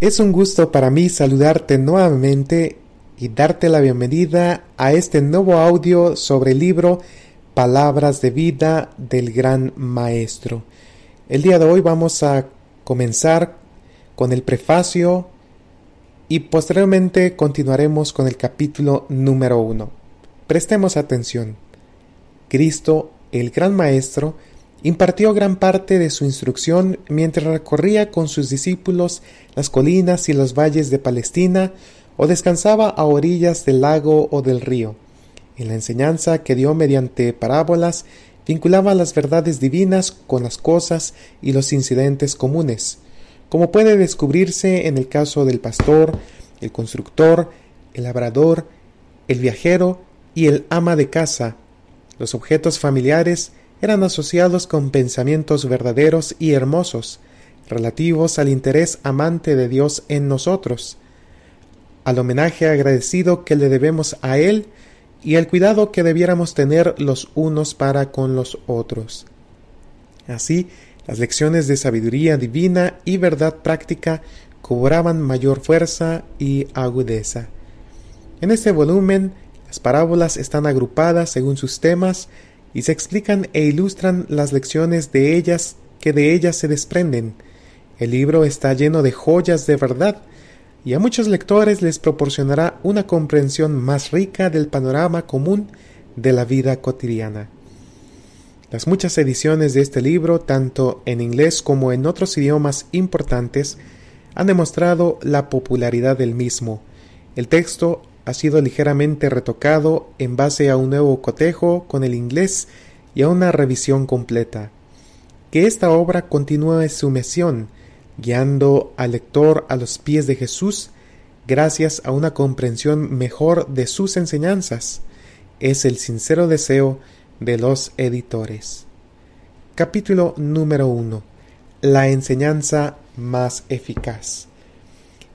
Es un gusto para mí saludarte nuevamente y darte la bienvenida a este nuevo audio sobre el libro Palabras de vida del gran maestro. El día de hoy vamos a comenzar con el prefacio y posteriormente continuaremos con el capítulo número uno. Prestemos atención. Cristo, el gran maestro, impartió gran parte de su instrucción mientras recorría con sus discípulos las colinas y los valles de Palestina o descansaba a orillas del lago o del río. En la enseñanza que dio mediante parábolas, vinculaba las verdades divinas con las cosas y los incidentes comunes, como puede descubrirse en el caso del pastor, el constructor, el labrador, el viajero y el ama de casa. Los objetos familiares eran asociados con pensamientos verdaderos y hermosos, relativos al interés amante de Dios en nosotros, al homenaje agradecido que le debemos a Él y al cuidado que debiéramos tener los unos para con los otros. Así, las lecciones de sabiduría divina y verdad práctica cobraban mayor fuerza y agudeza. En este volumen, las parábolas están agrupadas según sus temas y se explican e ilustran las lecciones de ellas que de ellas se desprenden. El libro está lleno de joyas de verdad, y a muchos lectores les proporcionará una comprensión más rica del panorama común de la vida cotidiana. Las muchas ediciones de este libro, tanto en inglés como en otros idiomas importantes, han demostrado la popularidad del mismo. El texto ha sido ligeramente retocado en base a un nuevo cotejo con el inglés y a una revisión completa. Que esta obra continúe su misión, guiando al lector a los pies de Jesús gracias a una comprensión mejor de sus enseñanzas, es el sincero deseo de los editores. Capítulo número 1. La enseñanza más eficaz.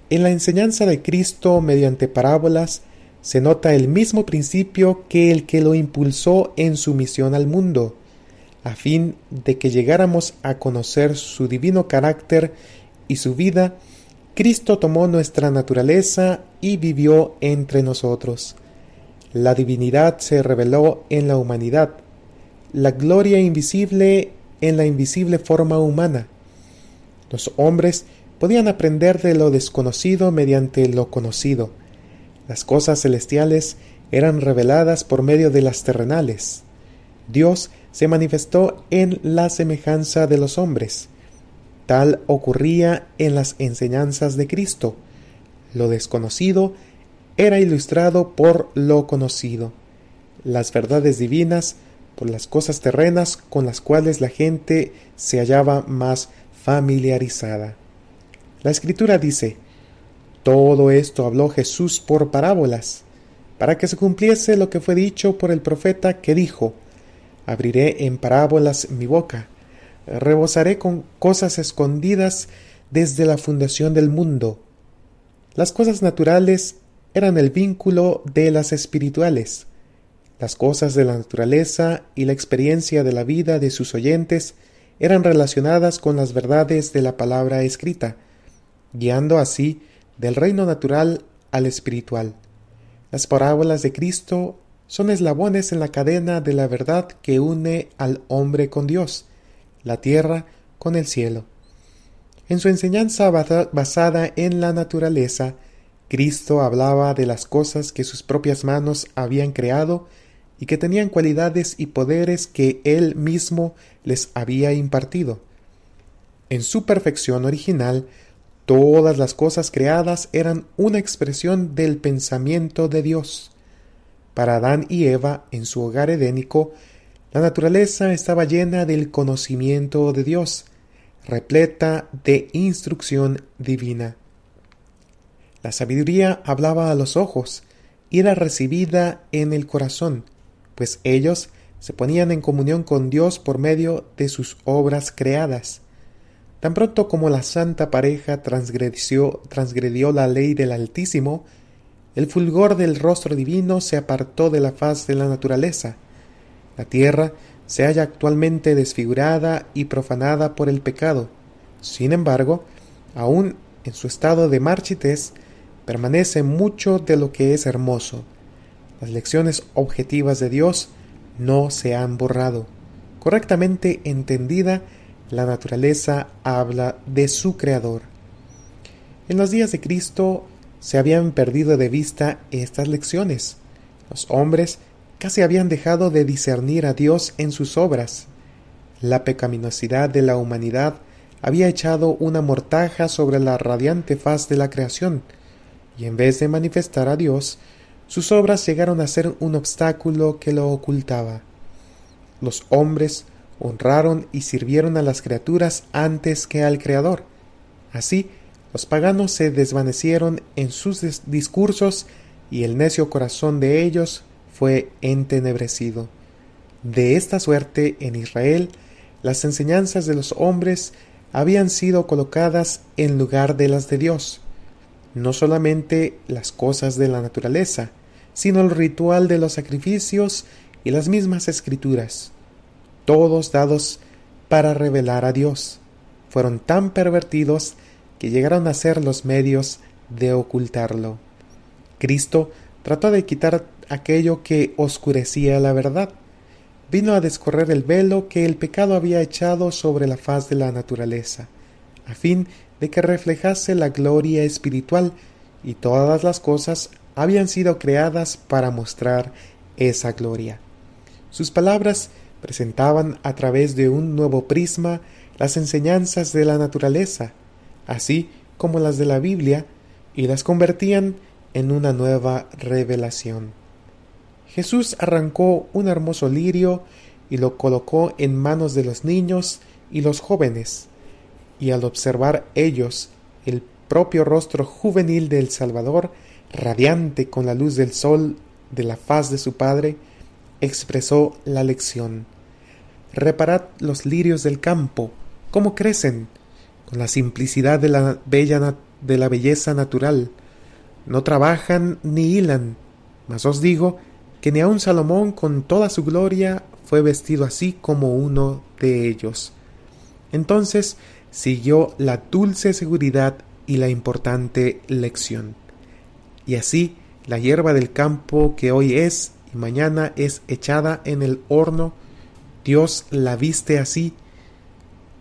En la enseñanza de Cristo mediante parábolas se nota el mismo principio que el que lo impulsó en su misión al mundo, a fin de que llegáramos a conocer su divino carácter y su vida, Cristo tomó nuestra naturaleza y vivió entre nosotros. La divinidad se reveló en la humanidad, la gloria invisible en la invisible forma humana. Los hombres podían aprender de lo desconocido mediante lo conocido. Las cosas celestiales eran reveladas por medio de las terrenales. Dios se manifestó en la semejanza de los hombres. Tal ocurría en las enseñanzas de Cristo. Lo desconocido era ilustrado por lo conocido. Las verdades divinas por las cosas terrenas con las cuales la gente se hallaba más familiarizada. La escritura dice, todo esto habló Jesús por parábolas, para que se cumpliese lo que fue dicho por el profeta que dijo, abriré en parábolas mi boca, rebosaré con cosas escondidas desde la fundación del mundo. Las cosas naturales eran el vínculo de las espirituales. Las cosas de la naturaleza y la experiencia de la vida de sus oyentes eran relacionadas con las verdades de la palabra escrita, guiando así del reino natural al espiritual. Las parábolas de Cristo son eslabones en la cadena de la verdad que une al hombre con Dios, la tierra con el cielo. En su enseñanza basada en la naturaleza, Cristo hablaba de las cosas que sus propias manos habían creado y que tenían cualidades y poderes que Él mismo les había impartido. En su perfección original, Todas las cosas creadas eran una expresión del pensamiento de Dios. Para Adán y Eva, en su hogar edénico, la naturaleza estaba llena del conocimiento de Dios, repleta de instrucción divina. La sabiduría hablaba a los ojos y era recibida en el corazón, pues ellos se ponían en comunión con Dios por medio de sus obras creadas. Tan pronto como la santa pareja transgredió, transgredió la ley del Altísimo, el fulgor del rostro divino se apartó de la faz de la naturaleza. La tierra se halla actualmente desfigurada y profanada por el pecado. Sin embargo, aún en su estado de marchitez, permanece mucho de lo que es hermoso. Las lecciones objetivas de Dios no se han borrado. Correctamente entendida, la naturaleza habla de su Creador. En los días de Cristo se habían perdido de vista estas lecciones. Los hombres casi habían dejado de discernir a Dios en sus obras. La pecaminosidad de la humanidad había echado una mortaja sobre la radiante faz de la creación, y en vez de manifestar a Dios, sus obras llegaron a ser un obstáculo que lo ocultaba. Los hombres honraron y sirvieron a las criaturas antes que al Creador. Así, los paganos se desvanecieron en sus discursos y el necio corazón de ellos fue entenebrecido. De esta suerte, en Israel, las enseñanzas de los hombres habían sido colocadas en lugar de las de Dios. No solamente las cosas de la naturaleza, sino el ritual de los sacrificios y las mismas escrituras, todos dados para revelar a Dios, fueron tan pervertidos que llegaron a ser los medios de ocultarlo. Cristo trató de quitar aquello que oscurecía la verdad. Vino a descorrer el velo que el pecado había echado sobre la faz de la naturaleza, a fin de que reflejase la gloria espiritual, y todas las cosas habían sido creadas para mostrar esa gloria. Sus palabras presentaban a través de un nuevo prisma las enseñanzas de la naturaleza, así como las de la Biblia, y las convertían en una nueva revelación. Jesús arrancó un hermoso lirio y lo colocó en manos de los niños y los jóvenes, y al observar ellos el propio rostro juvenil del Salvador, radiante con la luz del sol de la faz de su Padre, expresó la lección. Reparad los lirios del campo, cómo crecen, con la simplicidad de la, bella de la belleza natural. No trabajan ni hilan, mas os digo que ni aun Salomón con toda su gloria fue vestido así como uno de ellos. Entonces siguió la dulce seguridad y la importante lección. Y así la hierba del campo que hoy es y mañana es echada en el horno, Dios la viste así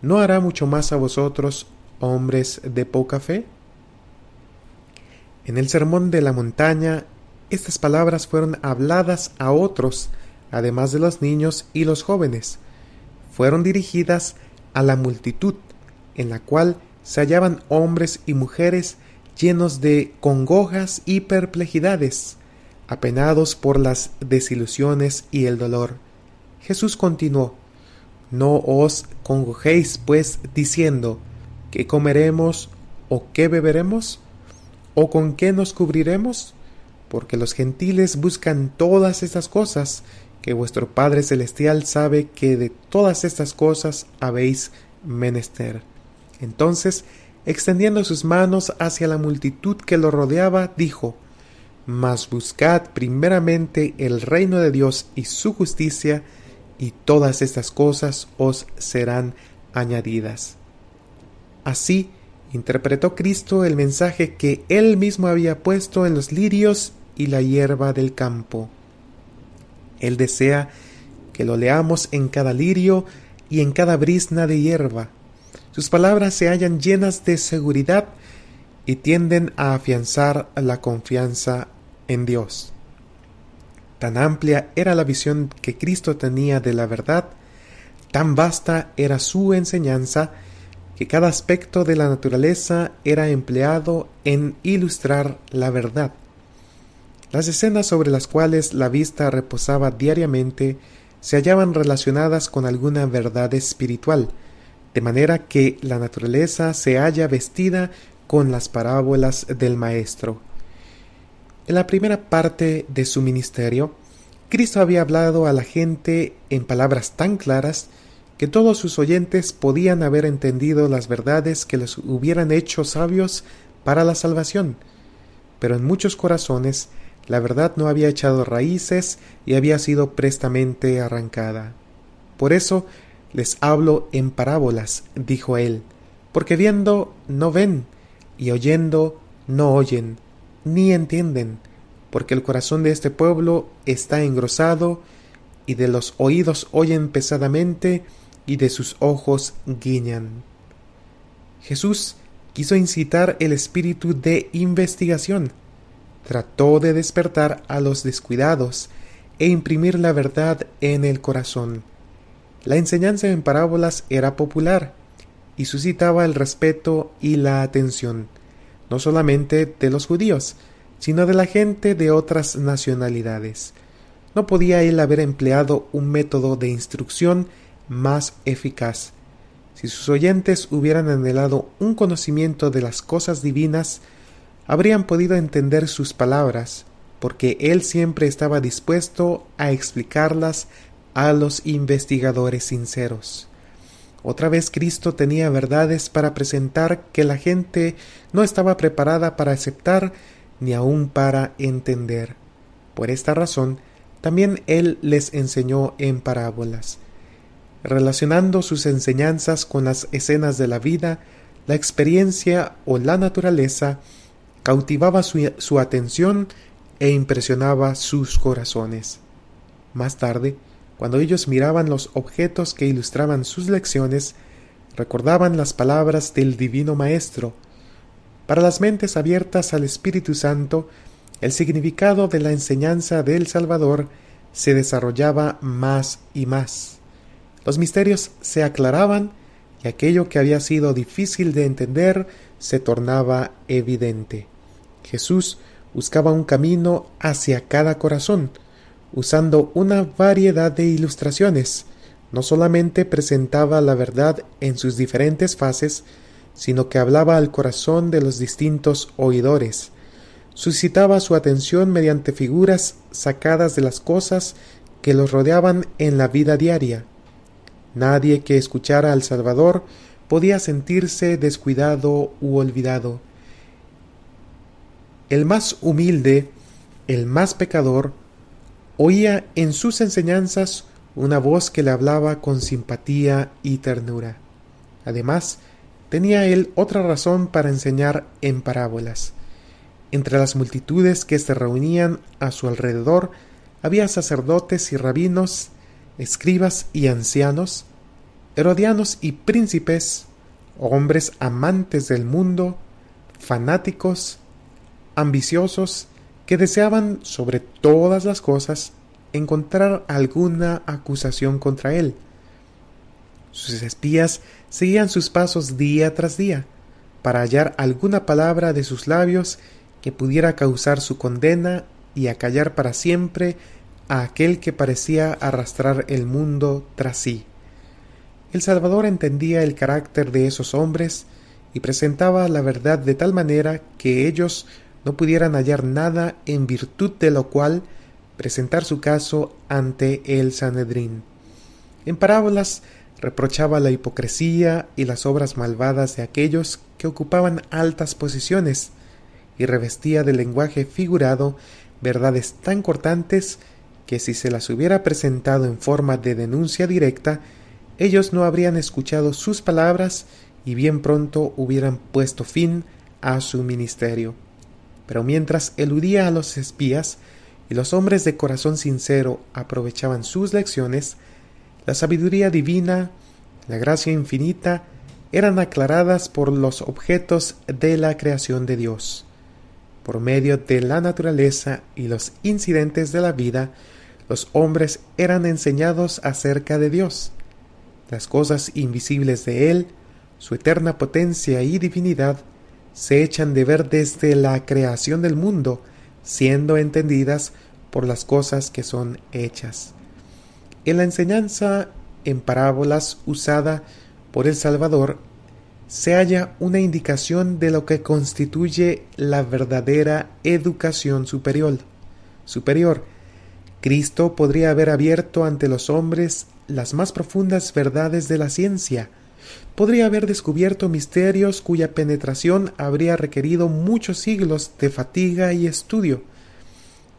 ¿no hará mucho más a vosotros, hombres de poca fe? En el sermón de la montaña, estas palabras fueron habladas a otros, además de los niños y los jóvenes. Fueron dirigidas a la multitud, en la cual se hallaban hombres y mujeres llenos de congojas y perplejidades, apenados por las desilusiones y el dolor. Jesús continuó no os congojéis, pues, diciendo, ¿qué comeremos o qué beberemos? ¿O con qué nos cubriremos? Porque los gentiles buscan todas estas cosas, que vuestro Padre Celestial sabe que de todas estas cosas habéis menester. Entonces, extendiendo sus manos hacia la multitud que lo rodeaba, dijo, Mas buscad primeramente el reino de Dios y su justicia, y todas estas cosas os serán añadidas. Así interpretó Cristo el mensaje que él mismo había puesto en los lirios y la hierba del campo. Él desea que lo leamos en cada lirio y en cada brisna de hierba. Sus palabras se hallan llenas de seguridad y tienden a afianzar la confianza en Dios. Tan amplia era la visión que Cristo tenía de la verdad, tan vasta era su enseñanza, que cada aspecto de la naturaleza era empleado en ilustrar la verdad. Las escenas sobre las cuales la vista reposaba diariamente se hallaban relacionadas con alguna verdad espiritual, de manera que la naturaleza se halla vestida con las parábolas del Maestro. En la primera parte de su ministerio, Cristo había hablado a la gente en palabras tan claras que todos sus oyentes podían haber entendido las verdades que les hubieran hecho sabios para la salvación. Pero en muchos corazones la verdad no había echado raíces y había sido prestamente arrancada. Por eso les hablo en parábolas, dijo él, porque viendo no ven, y oyendo no oyen, ni entienden, porque el corazón de este pueblo está engrosado, y de los oídos oyen pesadamente, y de sus ojos guiñan. Jesús quiso incitar el espíritu de investigación, trató de despertar a los descuidados e imprimir la verdad en el corazón. La enseñanza en parábolas era popular y suscitaba el respeto y la atención, no solamente de los judíos, sino de la gente de otras nacionalidades. No podía él haber empleado un método de instrucción más eficaz. Si sus oyentes hubieran anhelado un conocimiento de las cosas divinas, habrían podido entender sus palabras, porque él siempre estaba dispuesto a explicarlas a los investigadores sinceros. Otra vez Cristo tenía verdades para presentar que la gente no estaba preparada para aceptar ni aun para entender. Por esta razón, también Él les enseñó en parábolas. Relacionando sus enseñanzas con las escenas de la vida, la experiencia o la naturaleza cautivaba su, su atención e impresionaba sus corazones. Más tarde, cuando ellos miraban los objetos que ilustraban sus lecciones, recordaban las palabras del Divino Maestro. Para las mentes abiertas al Espíritu Santo, el significado de la enseñanza del Salvador se desarrollaba más y más. Los misterios se aclaraban y aquello que había sido difícil de entender se tornaba evidente. Jesús buscaba un camino hacia cada corazón, usando una variedad de ilustraciones. No solamente presentaba la verdad en sus diferentes fases, sino que hablaba al corazón de los distintos oidores. Suscitaba su atención mediante figuras sacadas de las cosas que los rodeaban en la vida diaria. Nadie que escuchara al Salvador podía sentirse descuidado u olvidado. El más humilde, el más pecador, oía en sus enseñanzas una voz que le hablaba con simpatía y ternura. Además, tenía él otra razón para enseñar en parábolas. Entre las multitudes que se reunían a su alrededor había sacerdotes y rabinos, escribas y ancianos, herodianos y príncipes, hombres amantes del mundo, fanáticos, ambiciosos que deseaban sobre todas las cosas encontrar alguna acusación contra él. Sus espías seguían sus pasos día tras día, para hallar alguna palabra de sus labios que pudiera causar su condena y acallar para siempre a aquel que parecía arrastrar el mundo tras sí. El Salvador entendía el carácter de esos hombres y presentaba la verdad de tal manera que ellos no pudieran hallar nada en virtud de lo cual presentar su caso ante el Sanedrín. En parábolas reprochaba la hipocresía y las obras malvadas de aquellos que ocupaban altas posiciones y revestía de lenguaje figurado verdades tan cortantes que si se las hubiera presentado en forma de denuncia directa, ellos no habrían escuchado sus palabras y bien pronto hubieran puesto fin a su ministerio. Pero mientras eludía a los espías y los hombres de corazón sincero aprovechaban sus lecciones, la sabiduría divina, la gracia infinita, eran aclaradas por los objetos de la creación de Dios. Por medio de la naturaleza y los incidentes de la vida, los hombres eran enseñados acerca de Dios, las cosas invisibles de Él, su eterna potencia y divinidad, se echan de ver desde la creación del mundo, siendo entendidas por las cosas que son hechas. En la enseñanza en parábolas usada por el Salvador se halla una indicación de lo que constituye la verdadera educación superior. Superior. Cristo podría haber abierto ante los hombres las más profundas verdades de la ciencia, podría haber descubierto misterios cuya penetración habría requerido muchos siglos de fatiga y estudio.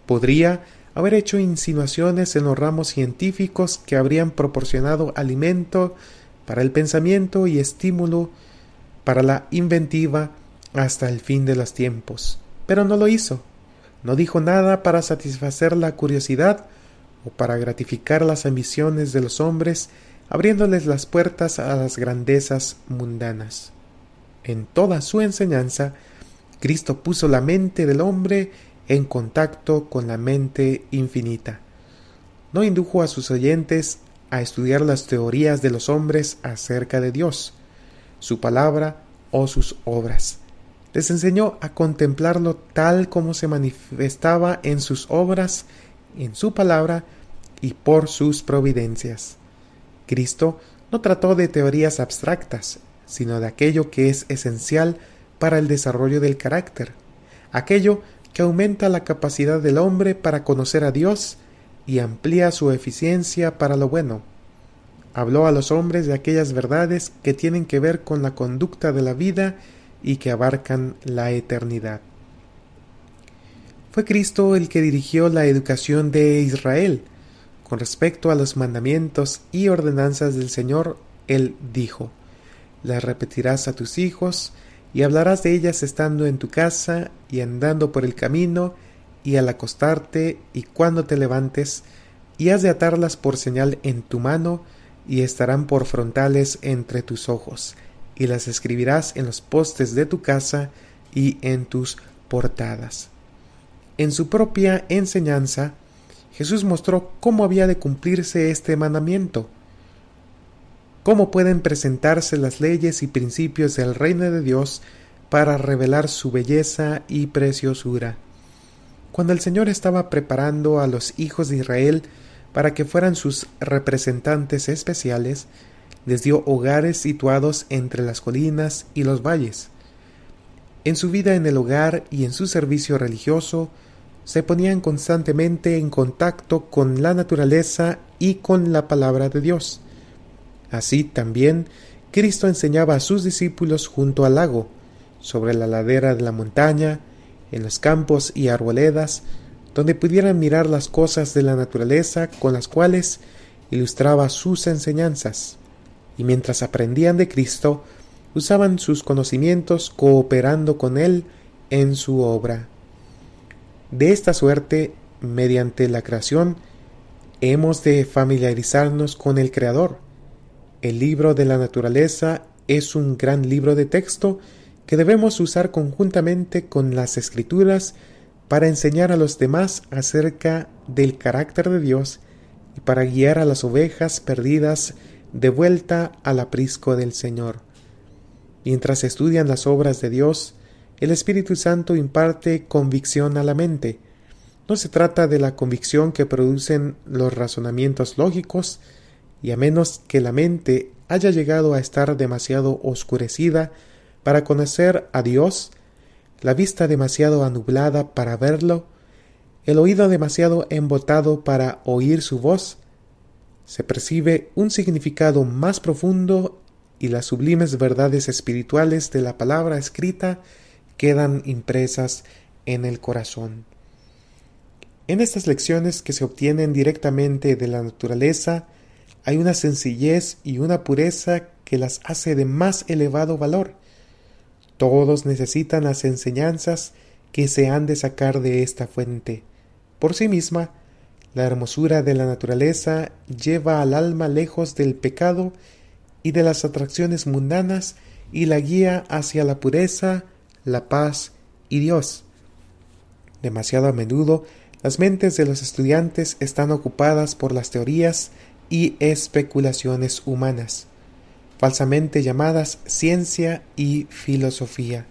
Podría haber hecho insinuaciones en los ramos científicos que habrían proporcionado alimento para el pensamiento y estímulo para la inventiva hasta el fin de los tiempos. Pero no lo hizo. No dijo nada para satisfacer la curiosidad o para gratificar las ambiciones de los hombres, abriéndoles las puertas a las grandezas mundanas. En toda su enseñanza, Cristo puso la mente del hombre en contacto con la mente infinita. No indujo a sus oyentes a estudiar las teorías de los hombres acerca de Dios, su palabra o sus obras. Les enseñó a contemplarlo tal como se manifestaba en sus obras, en su palabra y por sus providencias. Cristo no trató de teorías abstractas, sino de aquello que es esencial para el desarrollo del carácter, aquello que aumenta la capacidad del hombre para conocer a Dios y amplía su eficiencia para lo bueno. Habló a los hombres de aquellas verdades que tienen que ver con la conducta de la vida y que abarcan la eternidad. Fue Cristo el que dirigió la educación de Israel. Con respecto a los mandamientos y ordenanzas del Señor, Él dijo, Las repetirás a tus hijos, y hablarás de ellas estando en tu casa y andando por el camino, y al acostarte y cuando te levantes, y has de atarlas por señal en tu mano, y estarán por frontales entre tus ojos, y las escribirás en los postes de tu casa y en tus portadas. En su propia enseñanza, Jesús mostró cómo había de cumplirse este mandamiento, cómo pueden presentarse las leyes y principios del reino de Dios para revelar su belleza y preciosura. Cuando el Señor estaba preparando a los hijos de Israel para que fueran sus representantes especiales, les dio hogares situados entre las colinas y los valles. En su vida en el hogar y en su servicio religioso, se ponían constantemente en contacto con la naturaleza y con la palabra de Dios. Así también Cristo enseñaba a sus discípulos junto al lago, sobre la ladera de la montaña, en los campos y arboledas, donde pudieran mirar las cosas de la naturaleza con las cuales ilustraba sus enseñanzas, y mientras aprendían de Cristo, usaban sus conocimientos cooperando con Él en su obra. De esta suerte, mediante la creación, hemos de familiarizarnos con el Creador. El libro de la naturaleza es un gran libro de texto que debemos usar conjuntamente con las escrituras para enseñar a los demás acerca del carácter de Dios y para guiar a las ovejas perdidas de vuelta al aprisco del Señor. Mientras estudian las obras de Dios, el Espíritu Santo imparte convicción a la mente. No se trata de la convicción que producen los razonamientos lógicos, y a menos que la mente haya llegado a estar demasiado oscurecida para conocer a Dios, la vista demasiado anublada para verlo, el oído demasiado embotado para oír su voz, se percibe un significado más profundo y las sublimes verdades espirituales de la palabra escrita quedan impresas en el corazón. En estas lecciones que se obtienen directamente de la naturaleza, hay una sencillez y una pureza que las hace de más elevado valor. Todos necesitan las enseñanzas que se han de sacar de esta fuente. Por sí misma, la hermosura de la naturaleza lleva al alma lejos del pecado y de las atracciones mundanas y la guía hacia la pureza, la paz y Dios. Demasiado a menudo las mentes de los estudiantes están ocupadas por las teorías y especulaciones humanas falsamente llamadas ciencia y filosofía.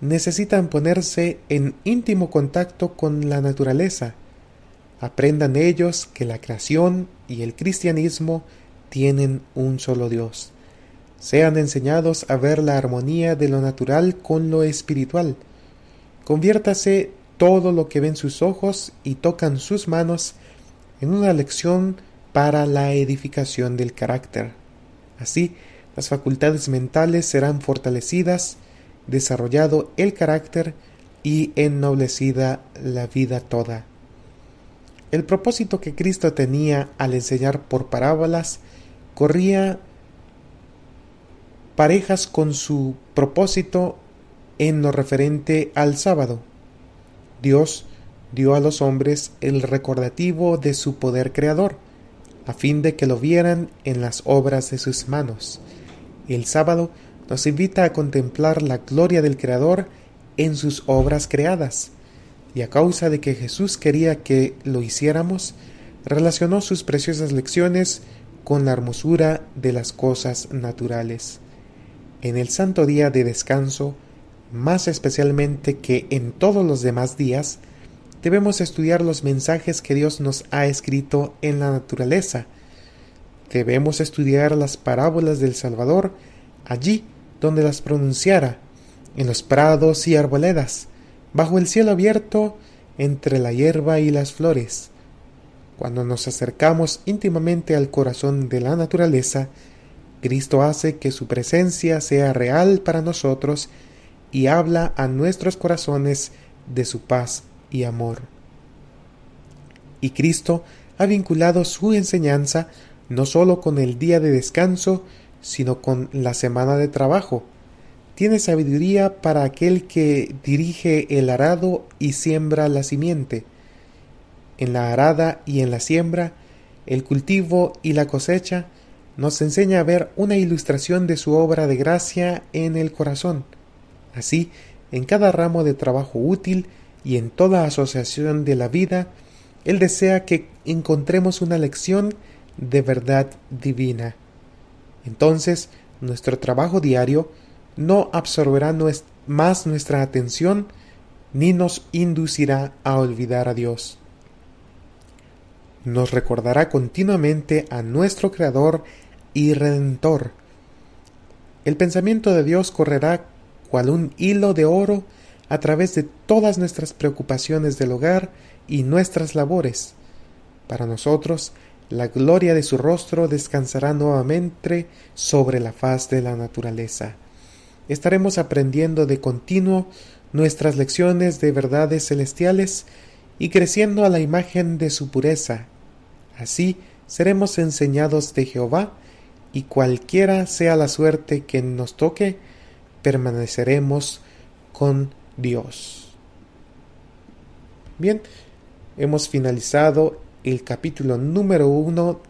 Necesitan ponerse en íntimo contacto con la naturaleza. Aprendan ellos que la creación y el cristianismo tienen un solo Dios. Sean enseñados a ver la armonía de lo natural con lo espiritual. Conviértase todo lo que ven sus ojos y tocan sus manos en una lección para la edificación del carácter. Así, las facultades mentales serán fortalecidas, desarrollado el carácter y ennoblecida la vida toda. El propósito que Cristo tenía al enseñar por parábolas corría parejas con su propósito en lo referente al sábado. Dios dio a los hombres el recordativo de su poder creador, a fin de que lo vieran en las obras de sus manos. El sábado nos invita a contemplar la gloria del Creador en sus obras creadas, y a causa de que Jesús quería que lo hiciéramos, relacionó sus preciosas lecciones con la hermosura de las cosas naturales. En el santo día de descanso, más especialmente que en todos los demás días, debemos estudiar los mensajes que Dios nos ha escrito en la naturaleza. Debemos estudiar las parábolas del Salvador allí donde las pronunciara, en los prados y arboledas, bajo el cielo abierto, entre la hierba y las flores, cuando nos acercamos íntimamente al corazón de la naturaleza, Cristo hace que su presencia sea real para nosotros y habla a nuestros corazones de su paz y amor. Y Cristo ha vinculado su enseñanza no sólo con el día de descanso, sino con la semana de trabajo. Tiene sabiduría para aquel que dirige el arado y siembra la simiente en la arada y en la siembra, el cultivo y la cosecha, nos enseña a ver una ilustración de su obra de gracia en el corazón. Así, en cada ramo de trabajo útil y en toda asociación de la vida, Él desea que encontremos una lección de verdad divina. Entonces, nuestro trabajo diario no absorberá más nuestra atención ni nos inducirá a olvidar a Dios nos recordará continuamente a nuestro Creador y Redentor. El pensamiento de Dios correrá cual un hilo de oro a través de todas nuestras preocupaciones del hogar y nuestras labores. Para nosotros, la gloria de su rostro descansará nuevamente sobre la faz de la naturaleza. Estaremos aprendiendo de continuo nuestras lecciones de verdades celestiales y creciendo a la imagen de su pureza Así seremos enseñados de Jehová, y cualquiera sea la suerte que nos toque, permaneceremos con Dios. Bien, hemos finalizado el capítulo número uno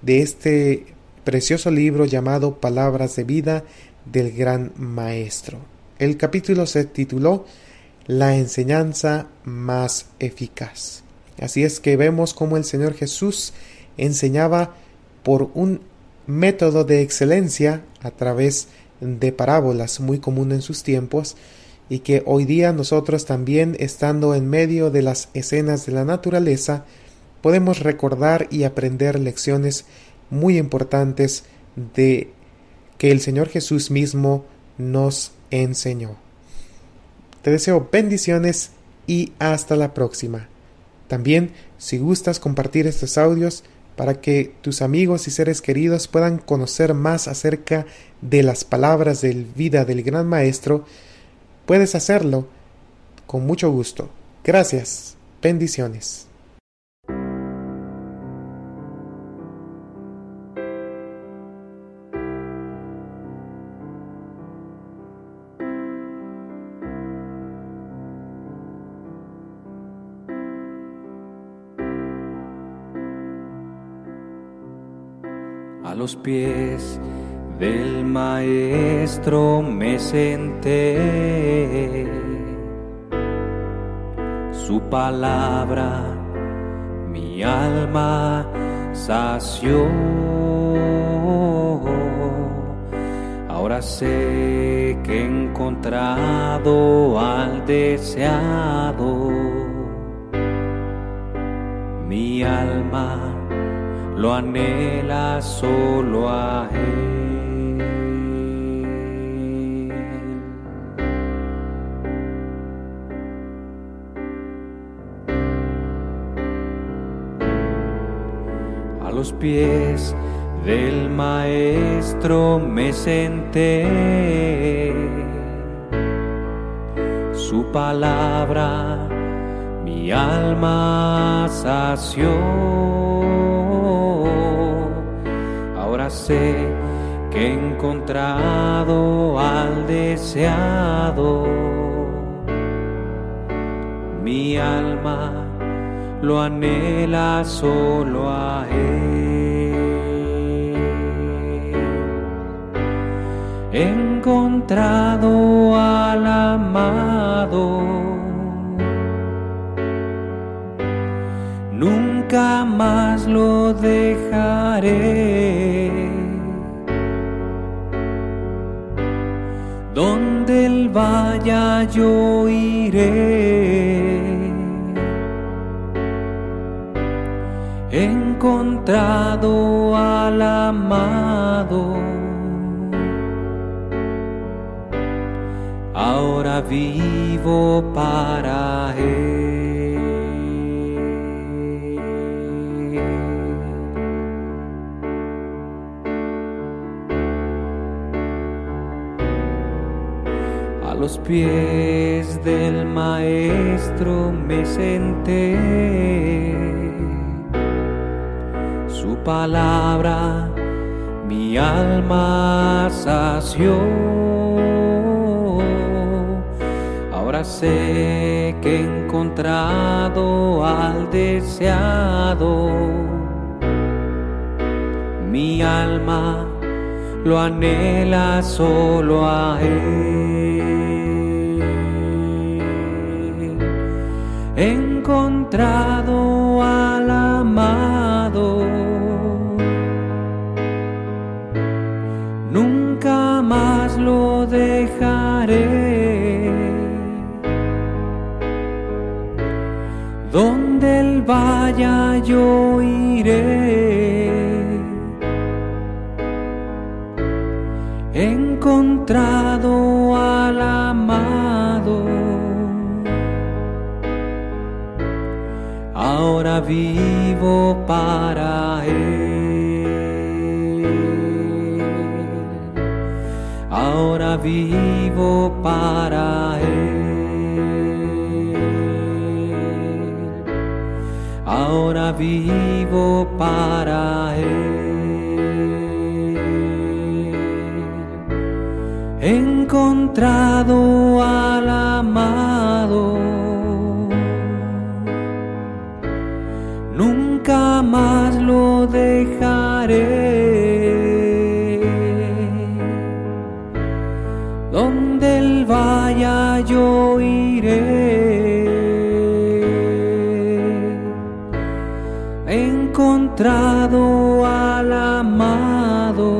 de este precioso libro llamado Palabras de Vida del Gran Maestro. El capítulo se tituló La enseñanza más eficaz. Así es que vemos cómo el Señor Jesús enseñaba por un método de excelencia a través de parábolas muy común en sus tiempos y que hoy día nosotros también estando en medio de las escenas de la naturaleza podemos recordar y aprender lecciones muy importantes de que el Señor Jesús mismo nos enseñó. Te deseo bendiciones y hasta la próxima. También, si gustas compartir estos audios para que tus amigos y seres queridos puedan conocer más acerca de las palabras de vida del Gran Maestro, puedes hacerlo con mucho gusto. Gracias. Bendiciones. Los pies del maestro me senté. Su palabra mi alma sació. Ahora sé que he encontrado al deseado. Mi alma lo anhela solo a Él. A los pies del Maestro me senté, su palabra mi alma sació sé que he encontrado al deseado mi alma lo anhela solo a Él. He encontrado al amado, nunca más lo dejaré. Vaya yo iré. Encontrado al amado. Ahora vivo para Él. Los pies del Maestro me senté su palabra mi alma sació. Ahora sé que he encontrado al deseado. Mi alma lo anhela solo a Él. Encontrado al amado. Nunca más lo dejaré. Donde Él vaya yo iré. Vivo para Él. Ahora vivo para Él. Ahora vivo para Él. Encontrado al amado. Nunca más lo dejaré. Donde Él vaya yo iré. Encontrado al amado.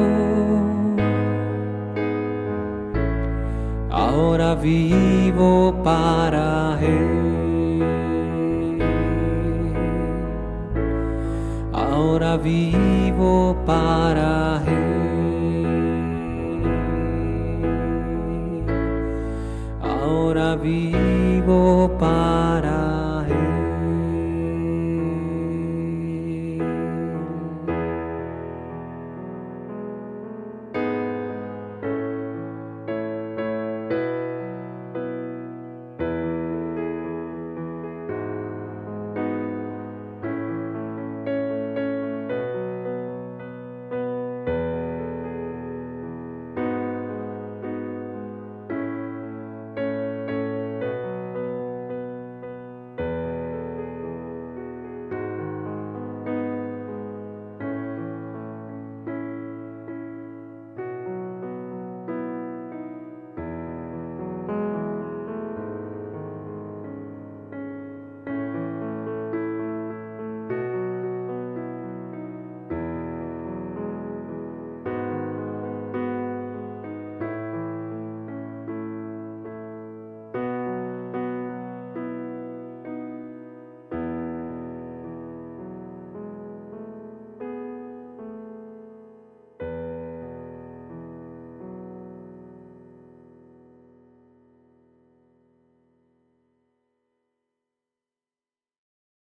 Ahora vivo para Él. Ahora vivo para Él. Ahora vivo para